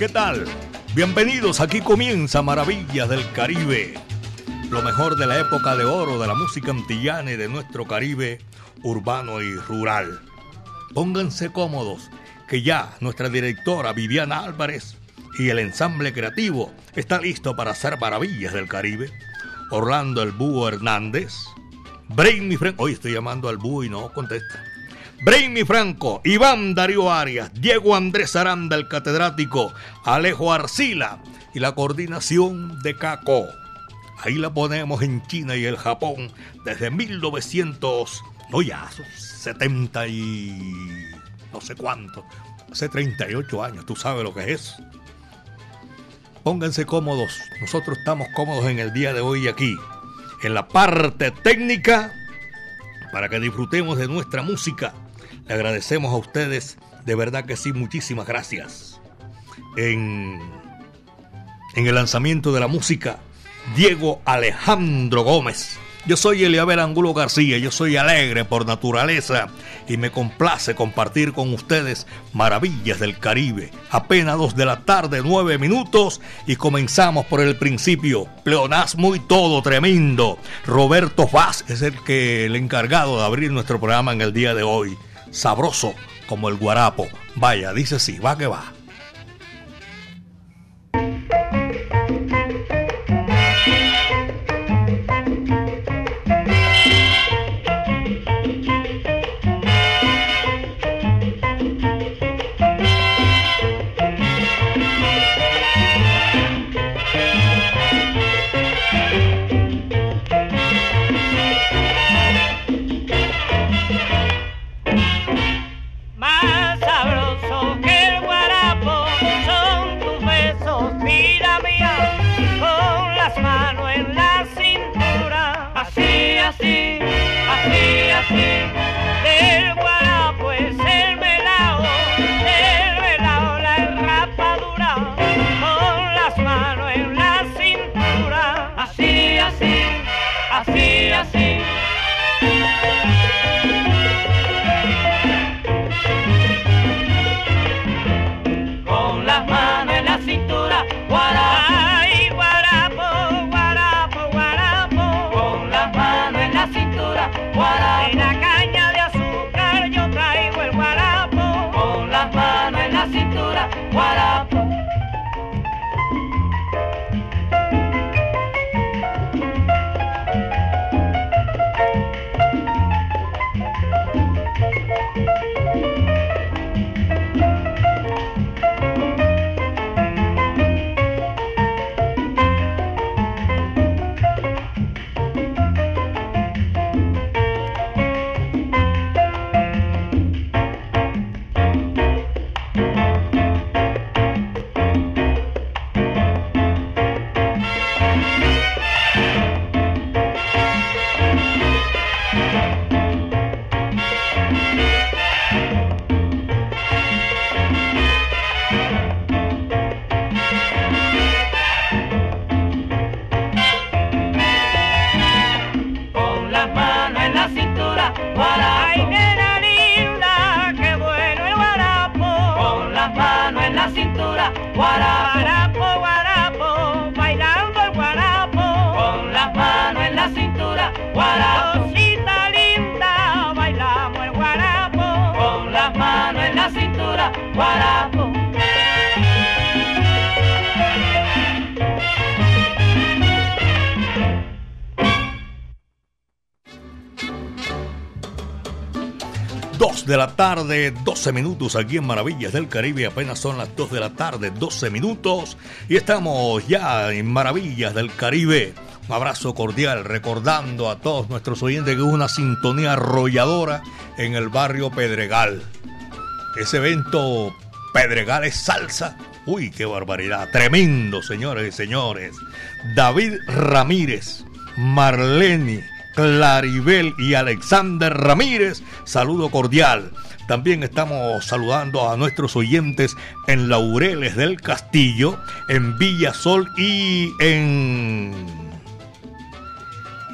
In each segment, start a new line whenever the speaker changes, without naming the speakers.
¿Qué tal? Bienvenidos, aquí comienza Maravillas del Caribe. Lo mejor de la época de oro de la música antillana y de nuestro Caribe urbano y rural. Pónganse cómodos, que ya nuestra directora Viviana Álvarez y el ensamble creativo está listo para hacer maravillas del Caribe. Orlando el Búho Hernández, Brainy Franco, hoy estoy llamando al Búho y no contesta. Brainy Franco, Iván Darío Arias, Diego Andrés Aranda, el catedrático, Alejo Arcila y la coordinación de Caco. Ahí la ponemos en China y el Japón desde 1900 no ya, 70 y no sé cuánto, hace 38 años, tú sabes lo que es. Pónganse cómodos, nosotros estamos cómodos en el día de hoy aquí, en la parte técnica, para que disfrutemos de nuestra música. Agradecemos a ustedes, de verdad que sí, muchísimas gracias. En, en el lanzamiento de la música, Diego Alejandro Gómez yo soy Eliabel Angulo García, yo soy alegre por naturaleza y me complace compartir con ustedes maravillas del Caribe. Apenas dos de la tarde, nueve minutos y comenzamos por el principio. Pleonasmo y todo tremendo. Roberto Vaz es el que el encargado de abrir nuestro programa en el día de hoy. Sabroso como el guarapo. Vaya, dice sí, va que va. 12 minutos aquí en Maravillas del Caribe. Apenas son las 2 de la tarde, 12 minutos. Y estamos ya en Maravillas del Caribe. Un abrazo cordial, recordando a todos nuestros oyentes que hubo una sintonía arrolladora en el barrio Pedregal. Ese evento Pedregal es salsa. Uy, qué barbaridad. Tremendo, señores y señores. David Ramírez, Marlene, Claribel y Alexander Ramírez. Saludo cordial. También estamos saludando a nuestros oyentes en Laureles del Castillo, en Villa Sol y en,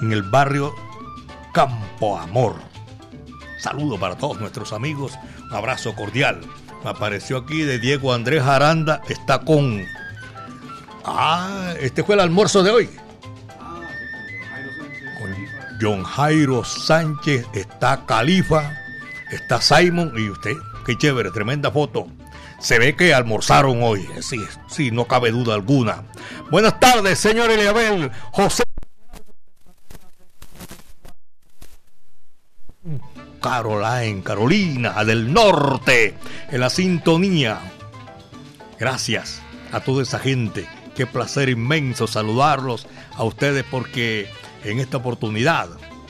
en el barrio Campo Amor. Saludo para todos nuestros amigos, un abrazo cordial. Apareció aquí de Diego Andrés Aranda, está con... Ah, este fue el almuerzo de hoy. John Jairo Sánchez, está Califa está Simon y usted. Qué chévere, tremenda foto. Se ve que almorzaron hoy. Sí, sí, no cabe duda alguna. Buenas tardes, señor Eliabel. José. Caroline, Carolina del Norte, en la sintonía. Gracias a toda esa gente. Qué placer inmenso saludarlos a ustedes porque en esta oportunidad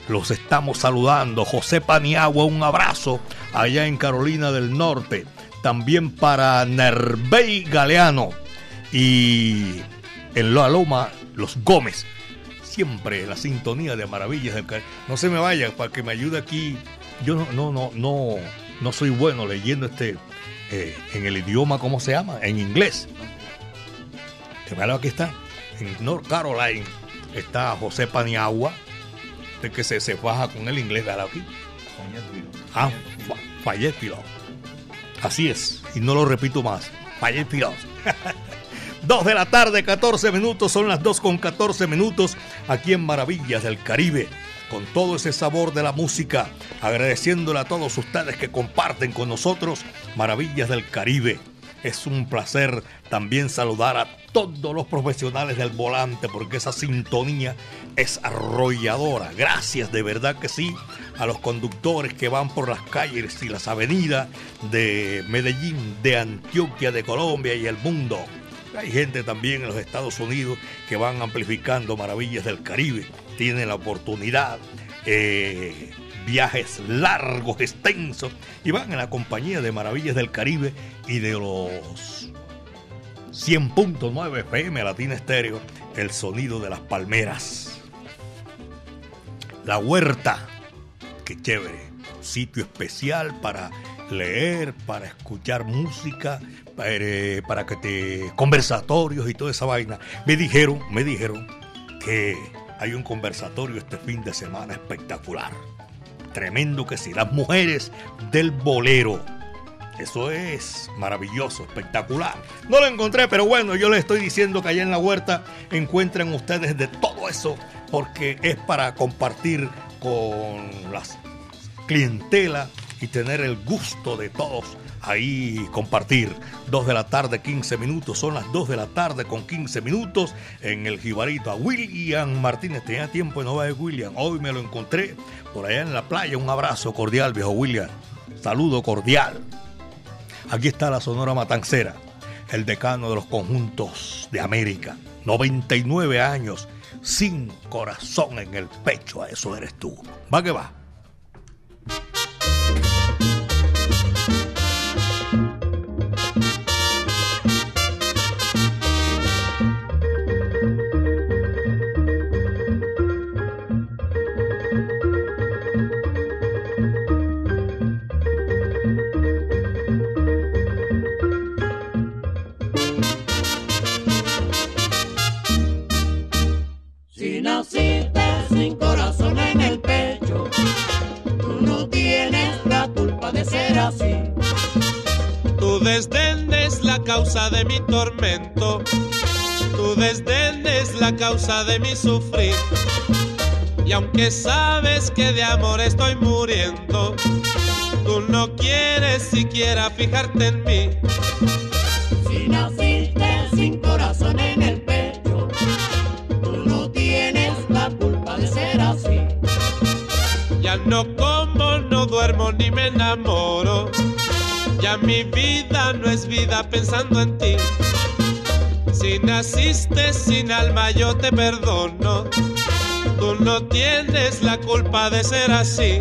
los estamos saludando. José Paniagua, un abrazo allá en Carolina del Norte. También para Nervey Galeano y en La Loma, los Gómez. Siempre la sintonía de Maravillas del Caribe. No se me vaya para que me ayude aquí. Yo no, no, no, no, no soy bueno leyendo este eh, en el idioma, ¿cómo se llama? En inglés. Aquí está. En North Carolina está José Paniagua de que se, se baja con el inglés de aquí. Ah, Pilot. Así es, y no lo repito más. Pilot. 2 de la tarde, 14 minutos, son las 2 con 14 minutos aquí en Maravillas del Caribe, con todo ese sabor de la música, agradeciéndole a todos ustedes que comparten con nosotros Maravillas del Caribe. Es un placer también saludar a todos los profesionales del volante porque esa sintonía es arrolladora. Gracias de verdad que sí a los conductores que van por las calles y las avenidas de Medellín, de Antioquia, de Colombia y el mundo. Hay gente también en los Estados Unidos que van amplificando maravillas del Caribe. Tienen la oportunidad. Eh, viajes largos, extensos, y van en la compañía de Maravillas del Caribe y de los 100.9 FM Latina Estéreo, el sonido de las palmeras. La huerta, qué chévere, sitio especial para leer, para escuchar música, para, eh, para que te conversatorios y toda esa vaina. Me dijeron, me dijeron que hay un conversatorio este fin de semana espectacular. Tremendo que sí, las mujeres del bolero eso es maravilloso, espectacular. No lo encontré, pero bueno, yo les estoy diciendo que allá en la huerta encuentran ustedes de todo eso, porque es para compartir con las clientela y tener el gusto de todos ahí compartir. 2 de la tarde, 15 minutos. Son las 2 de la tarde con 15 minutos en el Jibarito. A William Martínez. Tenía tiempo de no ver William. Hoy me lo encontré por allá en la playa. Un abrazo cordial, viejo William. Saludo cordial. Aquí está la Sonora Matancera, el decano de los conjuntos de América. 99 años, sin corazón en el pecho, a eso eres tú. Va que va.
Causa de mi tormento, tu desdén es la causa de mi sufrir. Y aunque sabes que de amor estoy muriendo, tú no quieres siquiera fijarte en mí. Mi vida no es vida pensando en ti. Si naciste sin alma yo te perdono. Tú no tienes la culpa de ser así.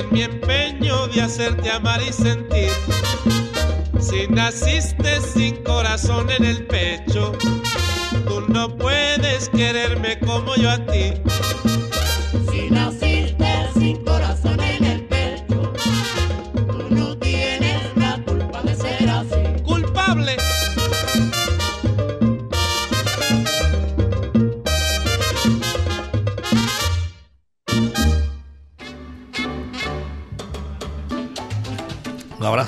en mi empeño de hacerte amar y sentir. Si naciste sin corazón en el pecho, tú no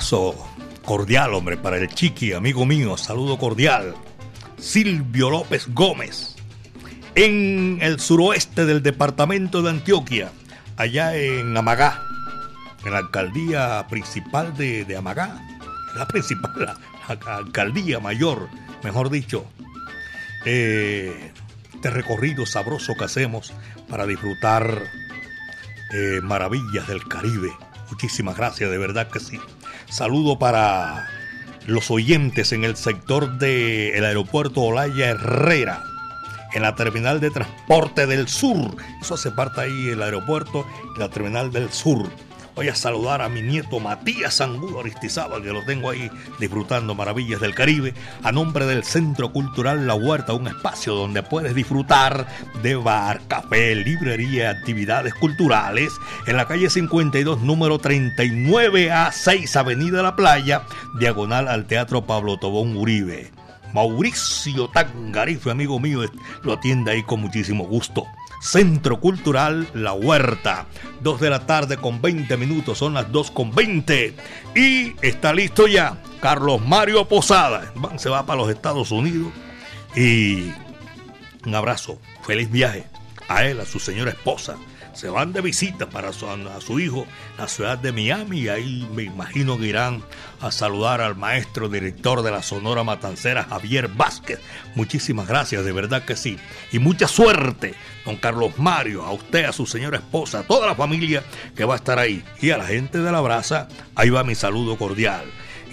abrazo cordial, hombre, para el chiqui, amigo mío. Saludo cordial. Silvio López Gómez. En el suroeste del departamento de Antioquia, allá en Amagá, en la alcaldía principal de, de Amagá. La principal, la, alcaldía mayor, mejor dicho. Eh, este recorrido sabroso que hacemos para disfrutar eh, maravillas del Caribe. Muchísimas gracias, de verdad que sí. Saludo para los oyentes en el sector del aeropuerto Olaya Herrera, en la terminal de transporte del sur. Eso hace parte ahí el aeropuerto, la terminal del sur. Voy a saludar a mi nieto Matías Angulo Aristizábal, que lo tengo ahí disfrutando maravillas del Caribe, a nombre del Centro Cultural La Huerta, un espacio donde puedes disfrutar de bar, café, librería, actividades culturales, en la calle 52, número 39 a 6, Avenida La Playa, diagonal al Teatro Pablo Tobón Uribe. Mauricio Tangarife, amigo mío, lo atiende ahí con muchísimo gusto. Centro Cultural La Huerta. 2 de la tarde con 20 minutos, son las 2 con 20. Y está listo ya Carlos Mario Posada. Se va para los Estados Unidos. Y un abrazo, feliz viaje a él, a su señora esposa. Se van de visita para su, a su hijo, la ciudad de Miami, y ahí me imagino que irán a saludar al maestro director de la Sonora Matancera, Javier Vázquez. Muchísimas gracias, de verdad que sí. Y mucha suerte, don Carlos Mario, a usted, a su señora esposa, a toda la familia que va a estar ahí. Y a la gente de la brasa, ahí va mi saludo cordial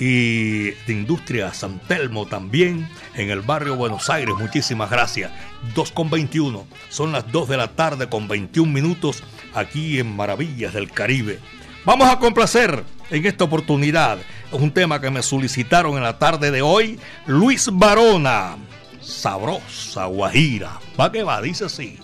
y de Industria San Telmo también en el barrio Buenos Aires. Muchísimas gracias. 2 con 21. Son las 2 de la tarde con 21 minutos aquí en Maravillas del Caribe. Vamos a complacer en esta oportunidad. Un tema que me solicitaron en la tarde de hoy. Luis Barona. Sabrosa Guajira. Va que va, dice así.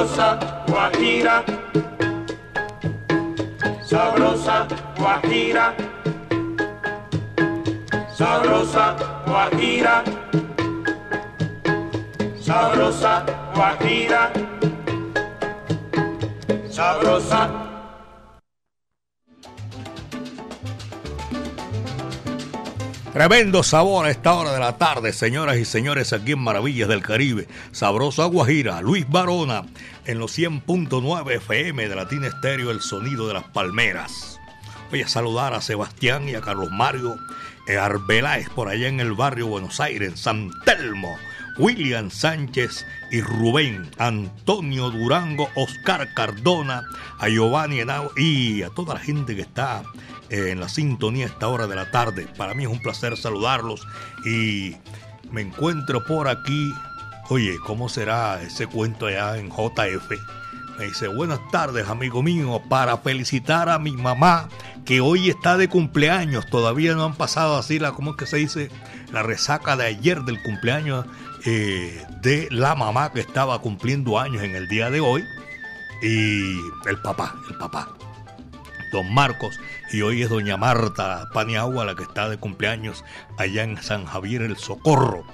sabrosa guajira, sabrosa guajira, sabrosa guajira, sabrosa guajira, sabrosa.
Tremendo sabor a esta hora de la tarde, señoras y señores, aquí en Maravillas del Caribe. Sabrosa Guajira, Luis Barona, en los 100.9 FM de Latina Estéreo, el sonido de las palmeras. Voy a saludar a Sebastián y a Carlos Mario Arbeláez por allá en el barrio Buenos Aires, San Telmo. William Sánchez y Rubén, Antonio Durango, Oscar Cardona, a Giovanni Henao y a toda la gente que está en la sintonía a esta hora de la tarde. Para mí es un placer saludarlos y me encuentro por aquí. Oye, ¿cómo será ese cuento allá en JF? Me dice, buenas tardes, amigo mío, para felicitar a mi mamá que hoy está de cumpleaños. Todavía no han pasado así la, ¿cómo es que se dice? La resaca de ayer del cumpleaños eh, de la mamá que estaba cumpliendo años en el día de hoy. Y el papá, el papá don Marcos, y hoy es doña Marta Paniagua la que está de cumpleaños allá en San Javier el Socorro.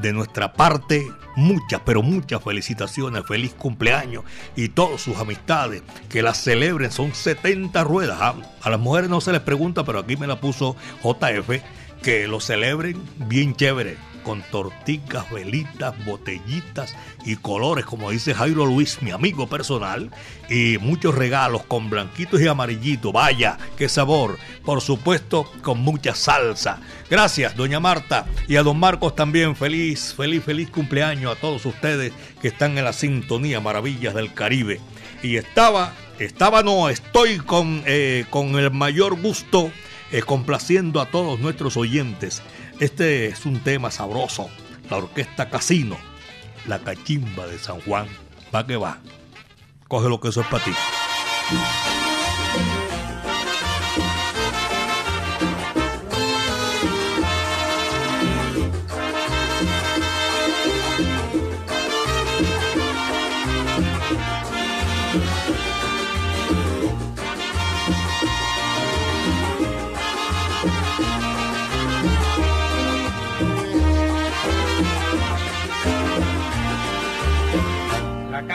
De nuestra parte, muchas, pero muchas felicitaciones, feliz cumpleaños y todas sus amistades que las celebren. Son 70 ruedas. Ah, a las mujeres no se les pregunta, pero aquí me la puso JF, que lo celebren bien chévere con torticas, velitas, botellitas y colores, como dice Jairo Luis, mi amigo personal, y muchos regalos con blanquitos y amarillitos. Vaya, qué sabor. Por supuesto, con mucha salsa. Gracias, doña Marta, y a don Marcos también. Feliz, feliz, feliz cumpleaños a todos ustedes que están en la sintonía Maravillas del Caribe. Y estaba, estaba no, estoy con, eh, con el mayor gusto. Eh, complaciendo a todos nuestros oyentes este es un tema sabroso. La orquesta Casino, la cachimba de San Juan. Va que va. Coge lo que eso es para ti.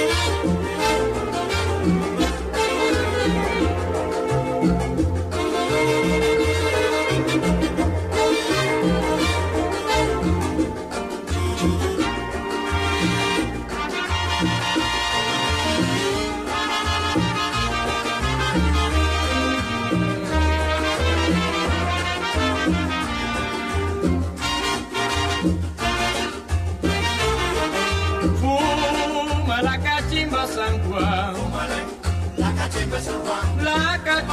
Yeah.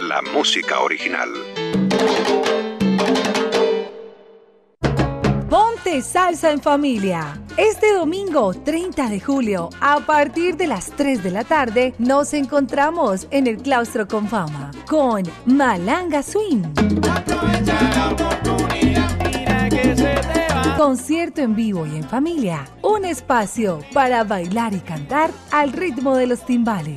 La música original.
Ponte salsa en familia. Este domingo 30 de julio, a partir de las 3 de la tarde, nos encontramos en el Claustro con Fama con Malanga Swing. Concierto en vivo y en familia. Un espacio para bailar y cantar al ritmo de los timbales.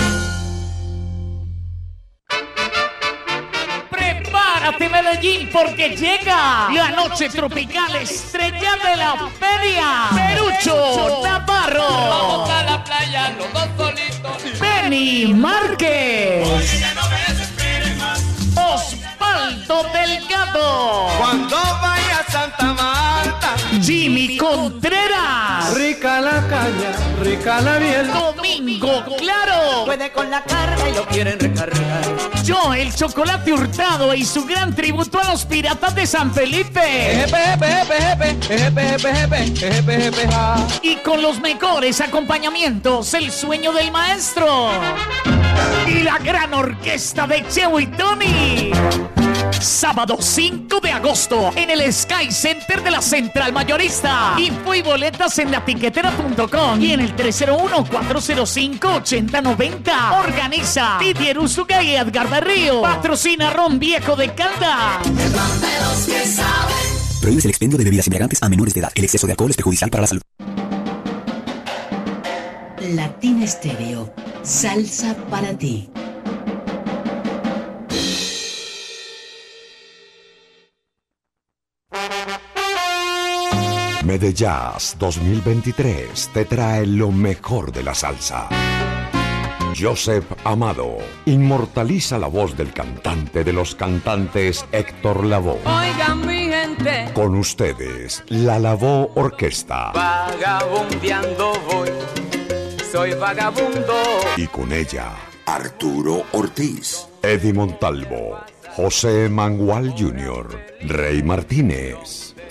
Prepárate Medellín porque llega la noche tropical estrella de la feria. Perucho Navarro.
Vamos a la playa los dos solitos.
Benny Márquez. Osvaldo Delgado.
Cuando vaya a Santa Marta.
Jimmy Contreras.
Rica la caña, rica la miel.
Domingo Claro.
Puede con la carga y lo quieren recargar.
Yo, el chocolate hurtado y su gran tributo a los piratas de San Felipe. Y con los mejores acompañamientos, el sueño del maestro. Y la gran orquesta de Cheo y Tony. Sábado 5 de agosto en el Sky Center de la Central Mayorista. Info y boletas en latiquetera.com y en el 301-405-8090. Organiza Didier Usuga y Edgar Berrío. Patrocina Ron Viejo de Calda.
Prohíbes el expendio de bebidas embriagantes a menores de edad. El exceso de alcohol es perjudicial para la salud.
Latina Estéreo. Salsa para ti.
Medellas 2023 te trae lo mejor de la salsa. Joseph Amado inmortaliza la voz del cantante de los cantantes Héctor Lavoe.
Oigan mi gente.
Con ustedes, la Lavoe Orquesta.
Vagabundeando voy. Soy vagabundo.
Y con ella, Arturo Ortiz, Eddie Montalvo, José Mangual Jr., Rey Martínez,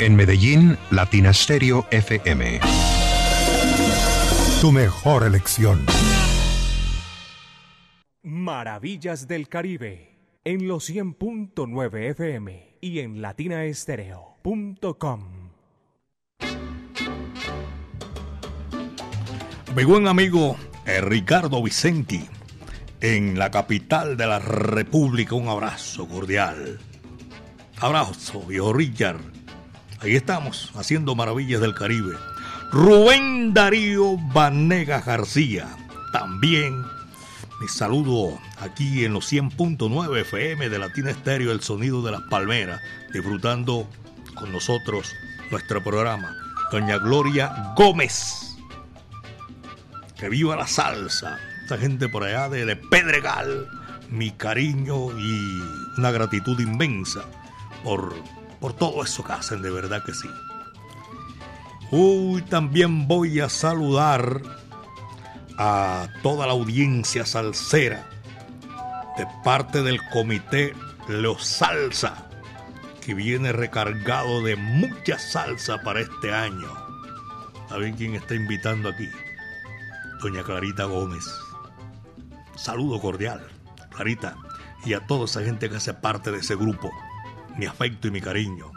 En Medellín, Latina Stereo FM.
Tu mejor elección.
Maravillas del Caribe en los 100.9 FM y en latinaestereo.com.
Mi buen amigo eh, Ricardo Vicenti en la capital de la República. Un abrazo cordial. Abrazo, viejo Richard. Ahí estamos, haciendo maravillas del Caribe. Rubén Darío Vanega García. También mi saludo aquí en los 100.9 FM de Latina Estéreo, el sonido de las palmeras, disfrutando con nosotros nuestro programa. Doña Gloria Gómez. Que viva la salsa. Esta gente por allá de, de Pedregal. Mi cariño y una gratitud inmensa por, por todo eso que hacen, de verdad que sí. Uy, también voy a saludar a toda la audiencia salsera de parte del comité Los Salsa, que viene recargado de mucha salsa para este año. ¿Saben quién está invitando aquí? Doña Clarita Gómez. Saludo cordial, Clarita, y a toda esa gente que hace parte de ese grupo. Mi afecto y mi cariño.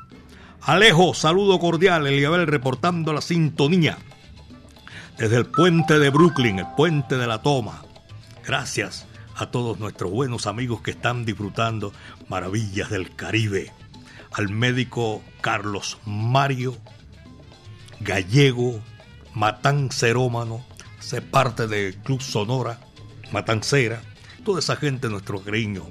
Alejo, saludo cordial, Eliabel reportando la sintonía desde el puente de Brooklyn, el puente de la toma. Gracias a todos nuestros buenos amigos que están disfrutando maravillas del Caribe. Al médico Carlos Mario Gallego Matancerómano, se parte del Club Sonora Matancera, toda esa gente, nuestro cariño.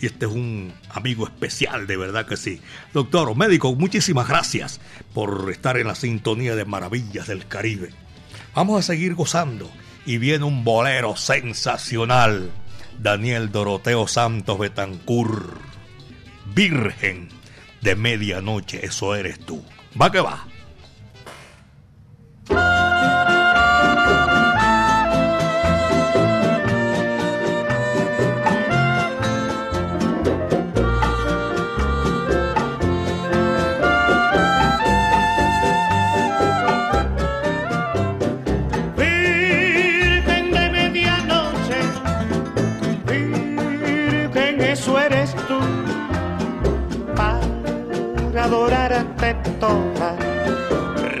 Y este es un amigo especial, de verdad que sí. Doctor, médico, muchísimas gracias por estar en la sintonía de Maravillas del Caribe. Vamos a seguir gozando y viene un bolero sensacional. Daniel Doroteo Santos Betancur, Virgen de medianoche, eso eres tú. Va que va.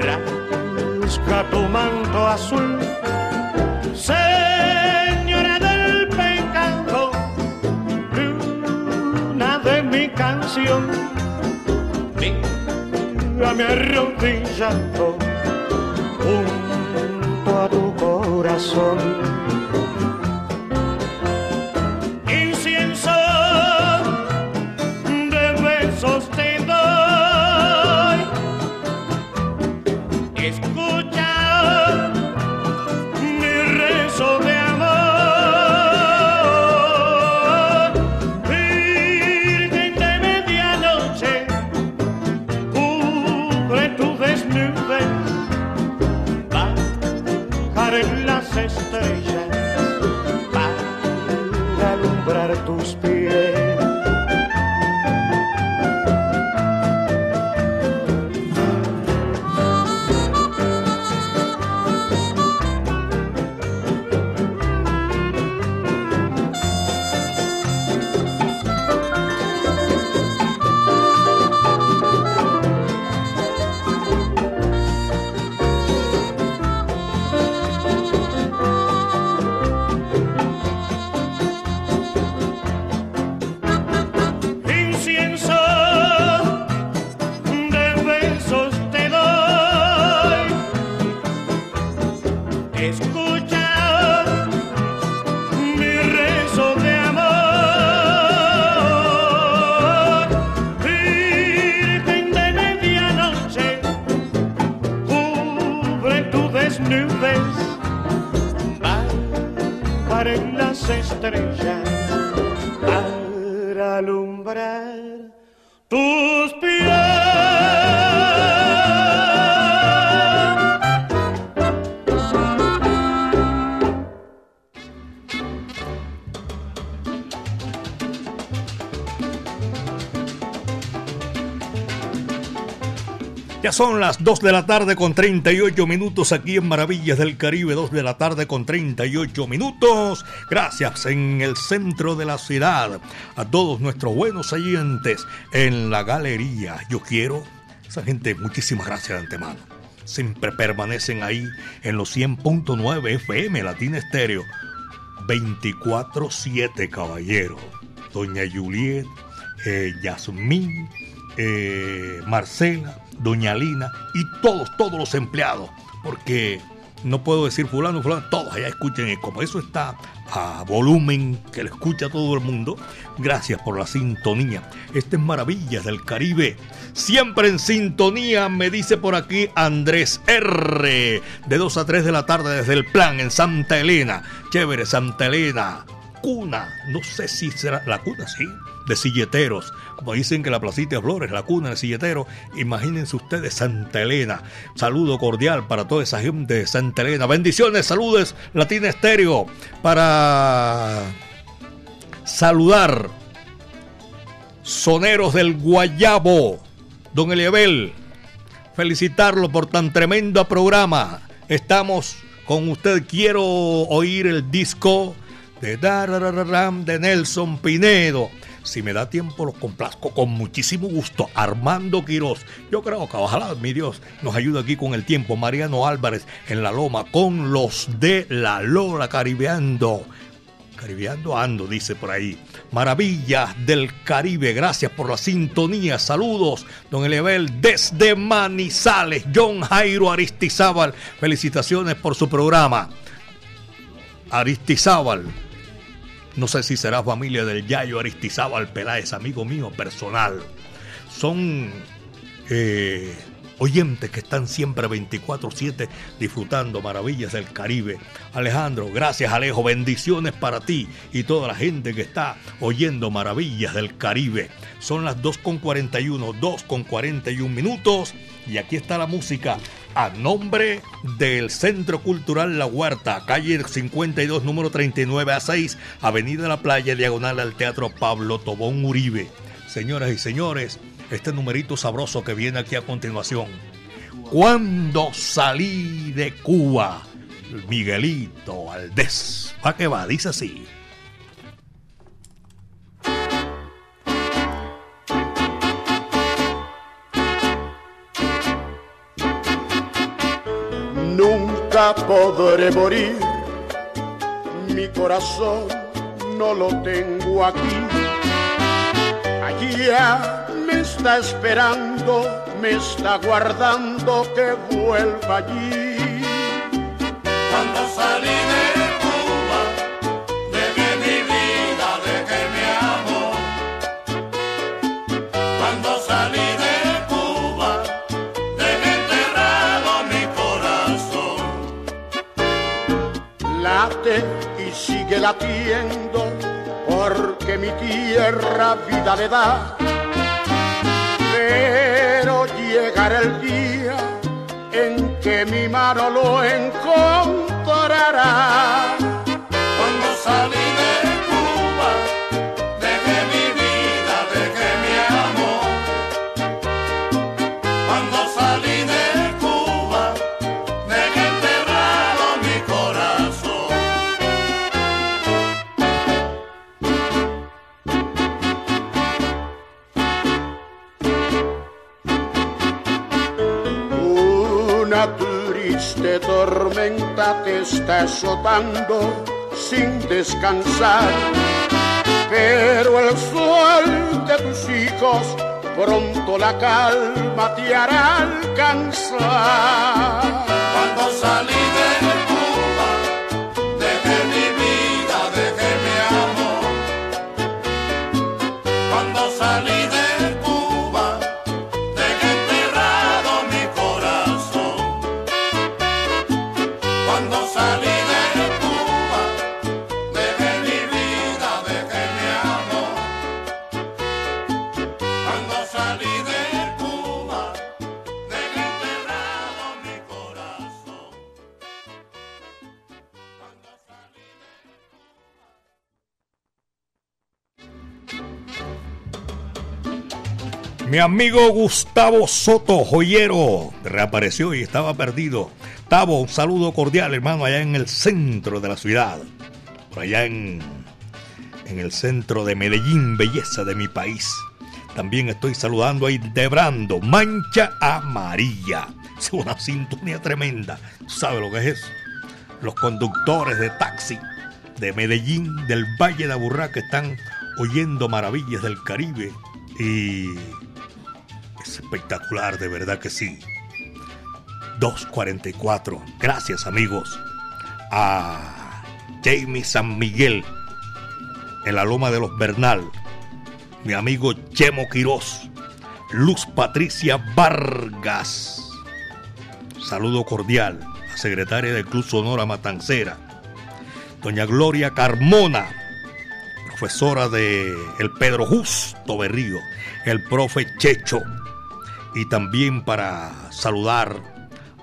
Rasca tu manto azul, señora del pecado, luna de mi canción. Mírame arrodillado junto a tu corazón
son las 2 de la tarde con 38 minutos aquí en Maravillas del Caribe, 2 de la tarde con 38 minutos. Gracias en el centro de la ciudad a todos nuestros buenos oyentes en la galería. Yo quiero, esa gente, muchísimas gracias de antemano. Siempre permanecen ahí en los 100.9 FM Latina Estéreo. 24-7, caballero. Doña Juliet, eh, Yasmín, eh, Marcela, Doña Lina y todos, todos los empleados. Porque no puedo decir fulano, fulano, todos allá escuchen. Y como eso está a volumen que lo escucha todo el mundo, gracias por la sintonía. Estas Maravillas del Caribe. Siempre en sintonía, me dice por aquí Andrés R. De 2 a 3 de la tarde desde el plan en Santa Elena. Chévere, Santa Elena. Cuna, no sé si será la cuna, sí, de silleteros. Como dicen que la placita de Flores, la cuna de silleteros. Imagínense ustedes Santa Elena. Saludo cordial para toda esa gente de Santa Elena. Bendiciones, saludos, Latina Estéreo. Para saludar soneros del Guayabo, don Eliabel. Felicitarlo por tan tremendo programa. Estamos con usted. Quiero oír el disco de Darararam de Nelson Pinedo. Si me da tiempo, los complazco con muchísimo gusto. Armando Quiroz. Yo creo que ojalá, mi Dios, nos ayude aquí con el tiempo. Mariano Álvarez en la Loma con los de la Lola Caribeando. Caribeando ando, dice por ahí. Maravillas del Caribe. Gracias por la sintonía. Saludos, don Elebel, desde Manizales. John Jairo Aristizábal. Felicitaciones por su programa. Aristizábal. No sé si será familia del Yayo Aristizábal Peláez, amigo mío personal. Son eh, oyentes que están siempre 24-7 disfrutando maravillas del Caribe. Alejandro, gracias Alejo, bendiciones para ti y toda la gente que está oyendo maravillas del Caribe. Son las 2.41, 2.41 minutos y aquí está la música a nombre del Centro Cultural La Huerta, calle 52, número 39 a 6, Avenida La Playa, diagonal al Teatro Pablo Tobón Uribe. Señoras y señores, este numerito sabroso que viene aquí a continuación. Cuando salí de Cuba, Miguelito Valdés. ¿A qué va? Dice así.
Nunca podré morir, mi corazón no lo tengo aquí. Allá me está esperando, me está guardando que vuelva allí.
Cuando salí de
sigue latiendo, porque mi tierra vida le da. Pero llegará el día en que mi mano lo encontrará.
Cuando salí
está azotando sin descansar, pero el sol de tus hijos pronto la calma te hará alcanzar.
Cuando salí de Mi
amigo Gustavo Soto, joyero, reapareció y estaba perdido. Tavo, un saludo cordial, hermano, allá en el centro de la ciudad. Por allá en, en el centro de Medellín, belleza de mi país. También estoy saludando ahí Debrando, Mancha Amarilla. Es una sintonía tremenda. ¿Sabe lo que es eso? Los conductores de taxi de Medellín, del Valle de Aburrá, que están oyendo maravillas del Caribe. Y espectacular, de verdad que sí. 244. Gracias, amigos. A Jamie San Miguel, en la Loma de los Bernal. Mi amigo Chemo Quirós. Luz Patricia Vargas. Saludo cordial. La secretaria del Club Sonora Matancera. Doña Gloria Carmona. Profesora de El Pedro Justo Berrío. El profe Checho. Y también para saludar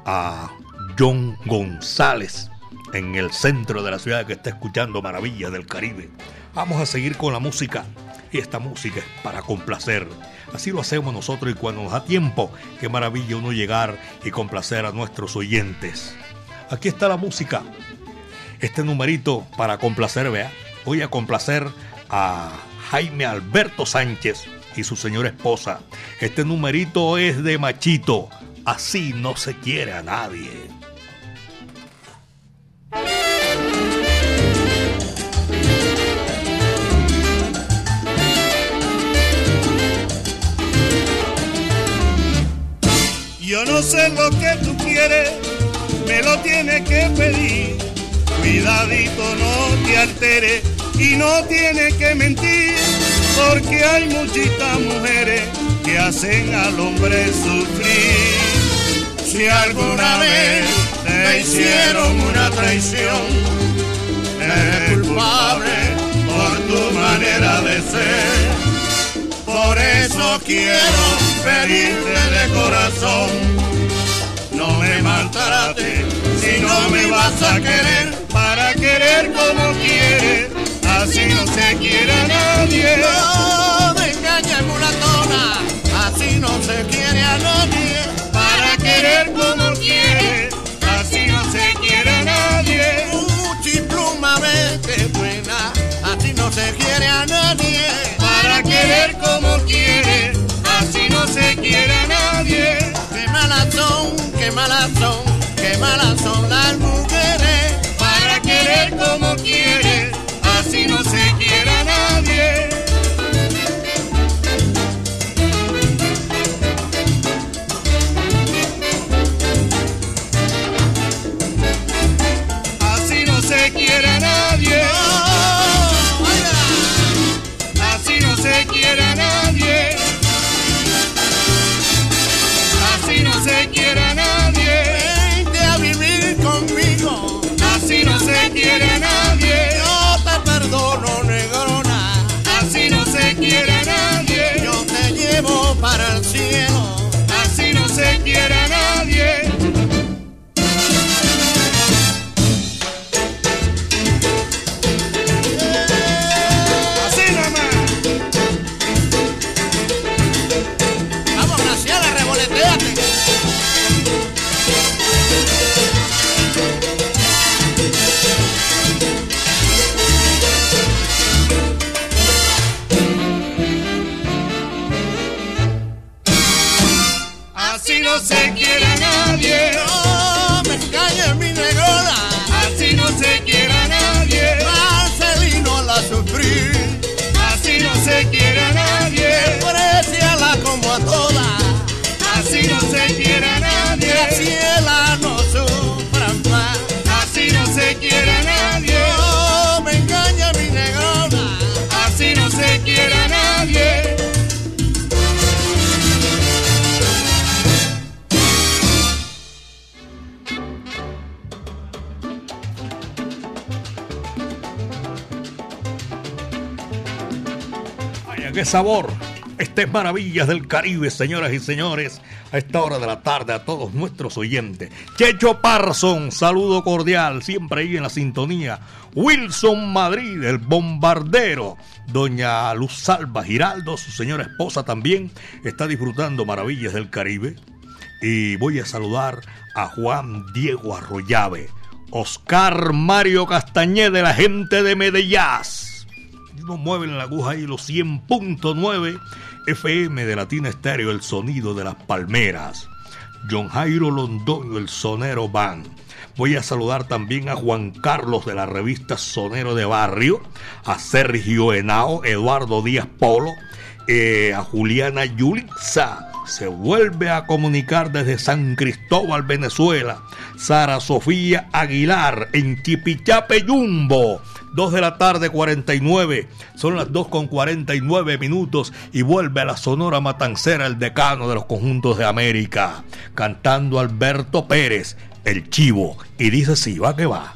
a John González en el centro de la ciudad que está escuchando Maravillas del Caribe. Vamos a seguir con la música y esta música es para complacer. Así lo hacemos nosotros y cuando nos da tiempo, qué maravilla uno llegar y complacer a nuestros oyentes. Aquí está la música. Este numerito para complacer, vea. Voy a complacer a Jaime Alberto Sánchez y su señora esposa. Este numerito es de Machito. Así no se quiere a nadie.
Yo no sé lo que tú quieres, me lo tienes que pedir. Cuidadito, no te alteres y no tienes que mentir, porque hay muchitas mujeres que hacen al hombre sufrir. Si alguna vez te hicieron una traición, eres culpable por tu manera de ser. Por eso quiero pedirte de corazón, no me maltrates si no me vas a querer, para querer como quieres, se quiere a nadie.
No me engañes, mulatona, así no se quiere a nadie.
Para querer como quieres, así no se quiere a nadie.
Muchipluma, vete buena, así no se quiere a nadie.
Para querer como quieres, así no se quiere a nadie.
Qué malas son, qué malas son, qué malas son las mujeres.
Para querer como quieres, Así no se quiere a nadie. No
me engañes, mi negrona.
Así no se quiere a nadie.
Marcelino la sufrí.
Así no se quiere
Sabor. Este es Maravillas del Caribe, señoras y señores, a esta hora de la tarde a todos nuestros oyentes. Checho Parson, saludo cordial, siempre ahí en la sintonía. Wilson Madrid, el bombardero. Doña Luz Salva Giraldo, su señora esposa también, está disfrutando Maravillas del Caribe. Y voy a saludar a Juan Diego Arroyave, Oscar Mario Castañeda, la gente de Medellín. Nos mueven la aguja ahí los 100.9 FM de Latina Estéreo, el sonido de las palmeras. John Jairo Londoño, el Sonero Band. Voy a saludar también a Juan Carlos de la revista Sonero de Barrio, a Sergio Henao, Eduardo Díaz Polo, eh, a Juliana Yulitza. Se vuelve a comunicar desde San Cristóbal, Venezuela. Sara Sofía Aguilar en Chipichape Yumbo. 2 de la tarde 49, son las 2 con 49 minutos y vuelve a la Sonora Matancera el decano de los conjuntos de América, cantando Alberto Pérez, el chivo, y dice sí, va que va.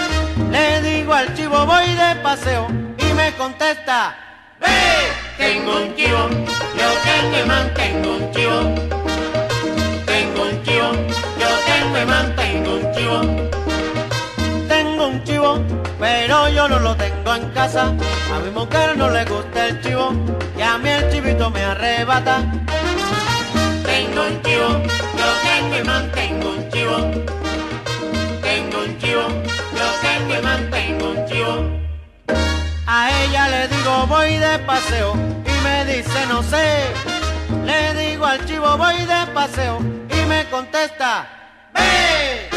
Le digo al chivo voy de paseo y me contesta, ve.
Tengo un chivo, yo tengo y mantengo un chivo. Tengo un chivo, yo tengo y mantengo un chivo.
Tengo un chivo, pero yo no lo tengo en casa. A mi mujer no le gusta el chivo y a mí el chivito me arrebata.
Tengo un chivo, yo tengo y mantengo
A ella le digo voy de paseo y me dice no sé. Le digo al chivo voy de paseo y me contesta, ve.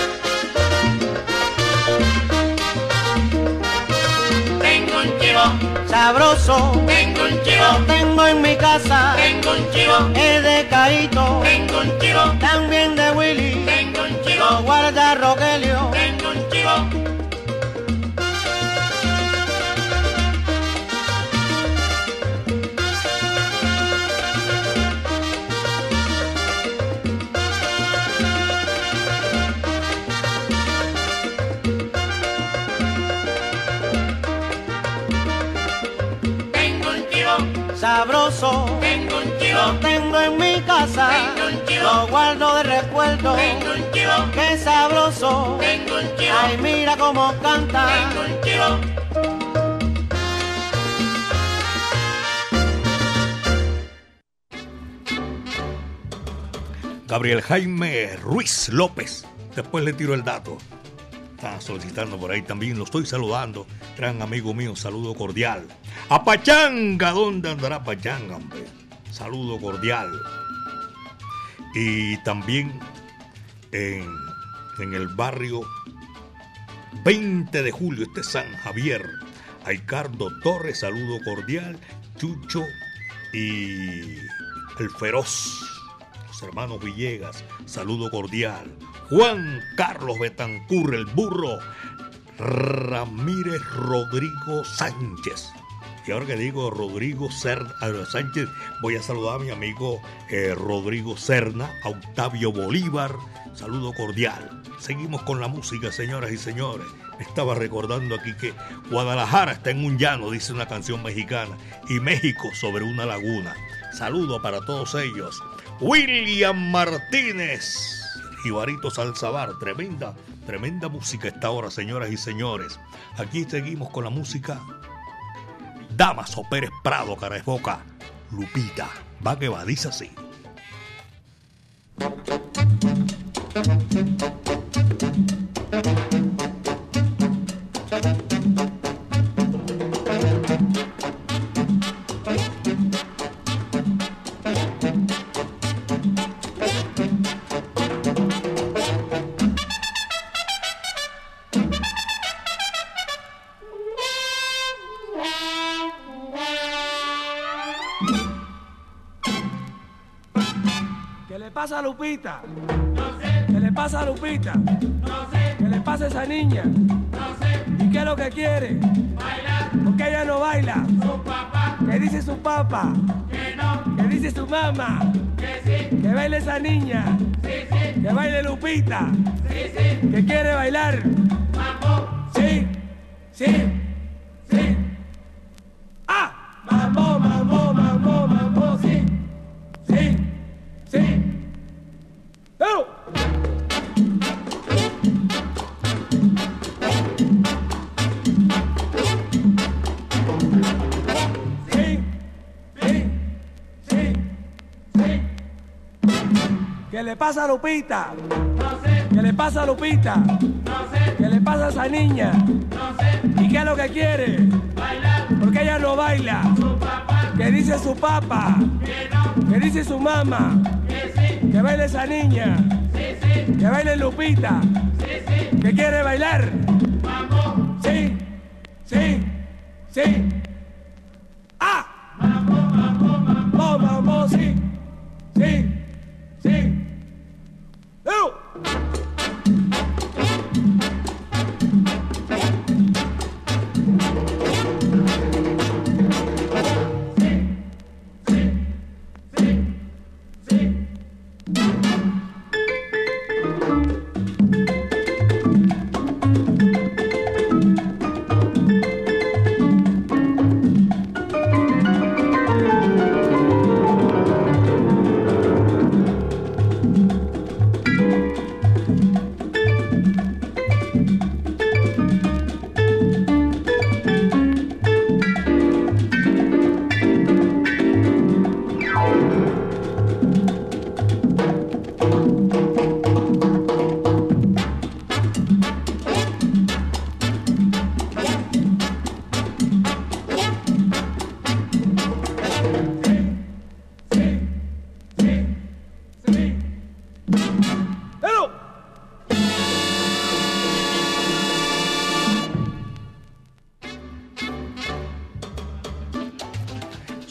Tengo un chivo,
Sabroso,
tengo un chivo,
tengo en mi casa.
tengo un chivo,
Es de Caíto,
tengo un chivo,
también de Willy.
tengo un chivo,
guarda Rogelio. Lo guardo de recuerdo. Qué sabroso. Ay, mira cómo canta.
Gabriel Jaime Ruiz López. Después le tiro el dato. Está solicitando por ahí también. Lo estoy saludando. Gran amigo mío, saludo cordial. A Pachanga, ¿dónde andará Pachanga, hombre? Saludo cordial. Y también en, en el barrio 20 de julio, este es San Javier. A Ricardo Torres, saludo cordial. Chucho y el feroz los hermanos Villegas, saludo cordial. Juan Carlos Betancur, el burro. Ramírez Rodrigo Sánchez. Y ahora que digo Rodrigo Cerna, Sánchez, voy a saludar a mi amigo eh, Rodrigo Serna, a Octavio Bolívar. Saludo cordial. Seguimos con la música, señoras y señores. Me estaba recordando aquí que Guadalajara está en un llano, dice una canción mexicana, y México sobre una laguna. Saludo para todos ellos. William Martínez, Jibarito Salzabar, tremenda, tremenda música esta hora, señoras y señores. Aquí seguimos con la música. Damaso Pérez Prado, cara de boca. Lupita, va que va, dice así.
Pasa a Lupita? ¿Qué le pasa a Lupita? No sé. ¿Qué le pasa a esa niña? No sé. ¿Y qué es lo que quiere? Bailar Porque ella no baila.
Su papá.
¿Qué dice su papá?
Que no.
¿Qué dice su mamá?
Que sí.
Que baile esa niña. Que baile Lupita. Que quiere bailar.
Mambo.
Sí. Sí. Le pasa a Lupita?
No sé.
¿Qué le pasa a Lupita?
No sé.
¿Qué le pasa a esa niña?
No sé.
¿Y qué es lo que quiere?
Bailar.
Porque ella no baila.
Su papá.
¿Qué dice su papá?
Que no.
¿Qué dice su mamá?
Que sí.
Que baile esa niña.
Sí, sí.
Que baile Lupita.
Sí, sí.
¿Que quiere bailar?
Mambo.
Sí. Sí. Sí.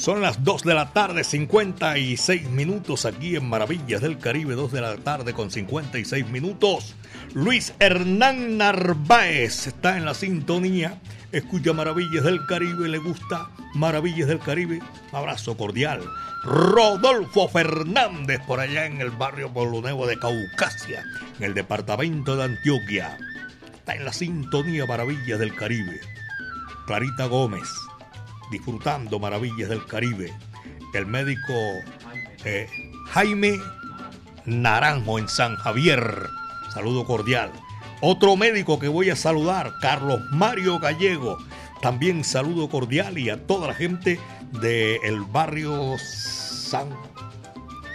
Son las 2 de la tarde, 56 minutos aquí en Maravillas del Caribe, 2 de la tarde con 56 minutos. Luis Hernán Narváez está en la sintonía, escucha Maravillas del Caribe, le gusta Maravillas del Caribe, abrazo cordial. Rodolfo Fernández por allá en el barrio Pueblo Nuevo de Caucasia, en el departamento de Antioquia. Está en la sintonía Maravillas del Caribe. Clarita Gómez, disfrutando maravillas del Caribe. El médico eh, Jaime Naranjo en San Javier. Saludo cordial. Otro médico que voy a saludar, Carlos Mario Gallego. También saludo cordial y a toda la gente del barrio San,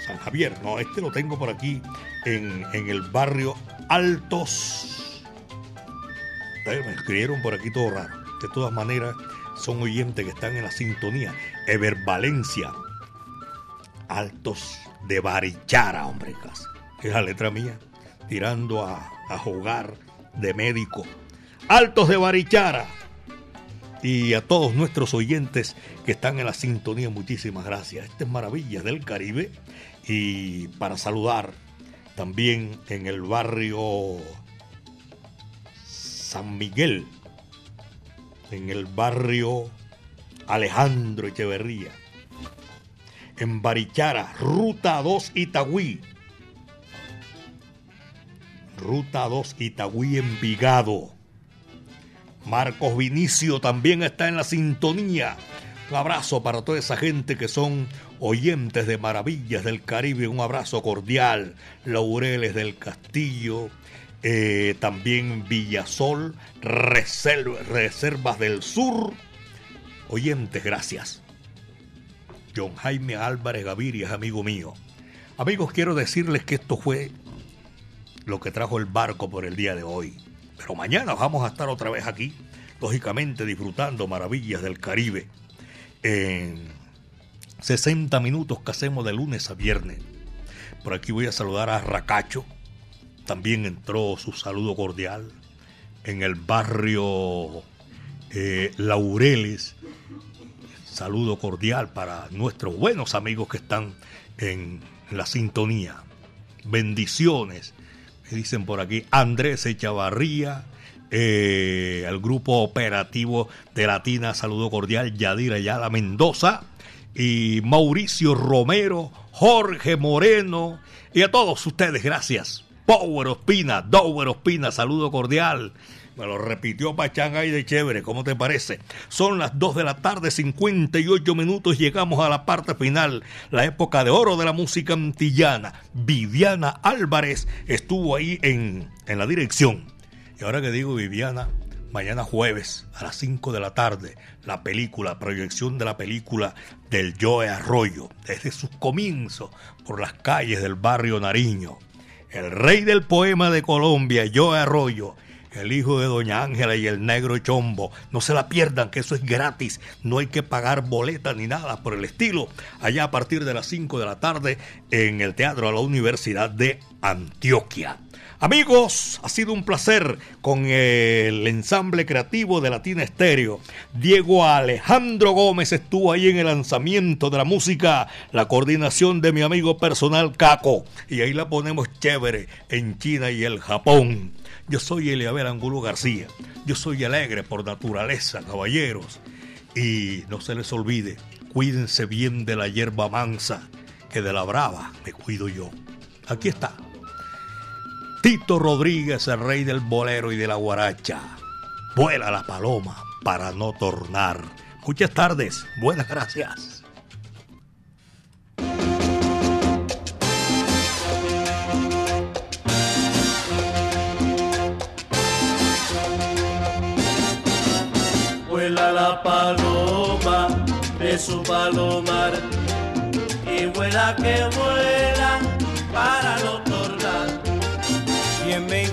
San Javier. No, este lo tengo por aquí en, en el barrio Altos. Eh, Me escribieron por aquí todo raro. De todas maneras, son oyentes que están en la sintonía. Ever Valencia. Altos de Barichara, hombre. Es la letra mía. Tirando a, a jugar de médico. Altos de Barichara. Y a todos nuestros oyentes que están en la sintonía, muchísimas gracias. Este es Maravillas del Caribe. Y para saludar también en el barrio San Miguel, en el barrio Alejandro Echeverría, en Barichara, Ruta 2 Itagüí, Ruta 2 Itagüí Envigado. Marcos Vinicio también está en la sintonía. Un abrazo para toda esa gente que son oyentes de Maravillas del Caribe. Un abrazo cordial. Laureles del Castillo, eh, también Villasol, Reserva- Reservas del Sur. Oyentes, gracias. John Jaime Álvarez Gaviria es amigo mío. Amigos, quiero decirles que esto fue lo que trajo el barco por el día de hoy. Pero mañana vamos a estar otra vez aquí, lógicamente disfrutando maravillas del Caribe. En 60 minutos que hacemos de lunes a viernes. Por aquí voy a saludar a Racacho. También entró su saludo cordial en el barrio eh, Laureles. Saludo cordial para nuestros buenos amigos que están en la sintonía. Bendiciones. Me dicen por aquí Andrés Echavarría, eh, al grupo operativo de Latina, saludo cordial, Yadira Ayala Mendoza y Mauricio Romero, Jorge Moreno y a todos ustedes, gracias. Power Ospina, Dower Ospina, saludo cordial. Me lo repitió Pachanga y de chévere, ¿cómo te parece? Son las 2 de la tarde, 58 minutos, llegamos a la parte final, la época de oro de la música antillana. Viviana Álvarez estuvo ahí en, en la dirección. Y ahora que digo Viviana, mañana jueves a las 5 de la tarde, la película, proyección de la película del Joe Arroyo, desde sus comienzos por las calles del barrio Nariño. El rey del poema de Colombia, Joe Arroyo, el hijo de Doña Ángela y el negro Chombo. No se la pierdan, que eso es gratis. No hay que pagar boleta ni nada por el estilo. Allá a partir de las 5 de la tarde en el Teatro de la Universidad de Antioquia. Amigos, ha sido un placer con el ensamble creativo de Latina Estéreo. Diego Alejandro Gómez estuvo ahí en el lanzamiento de la música, la coordinación de mi amigo personal Caco. Y ahí la ponemos chévere en China y el Japón. Yo soy Eliabel Angulo García. Yo soy alegre por naturaleza, caballeros. Y no se les olvide, cuídense bien de la hierba mansa, que de la brava me cuido yo. Aquí está. Tito Rodríguez, el rey del bolero y de la guaracha. Vuela la paloma para no tornar. Muchas tardes, buenas gracias.
Vuela la paloma de su palomar y vuela que vuela para no.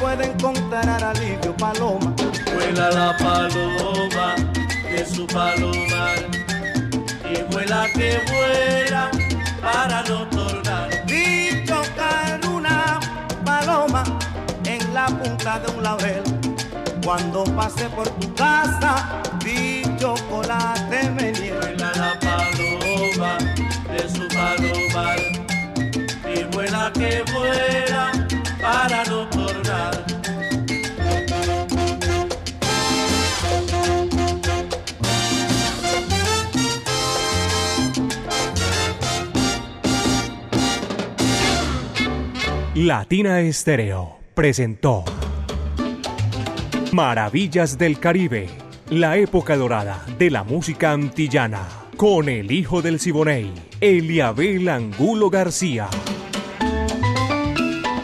Pueda encontrar alivio, paloma.
Vuela la paloma de su palomar y vuela que vuela para no tornar.
Vi tocar una paloma en la punta de un laurel. Cuando pasé por tu casa, vi chocolate me
Vuela la paloma de su palomar y vuela que vuela para no tornar.
Latina Estéreo presentó Maravillas del Caribe, la época dorada de la música antillana, con el hijo del Siboney, Eliabel Angulo García.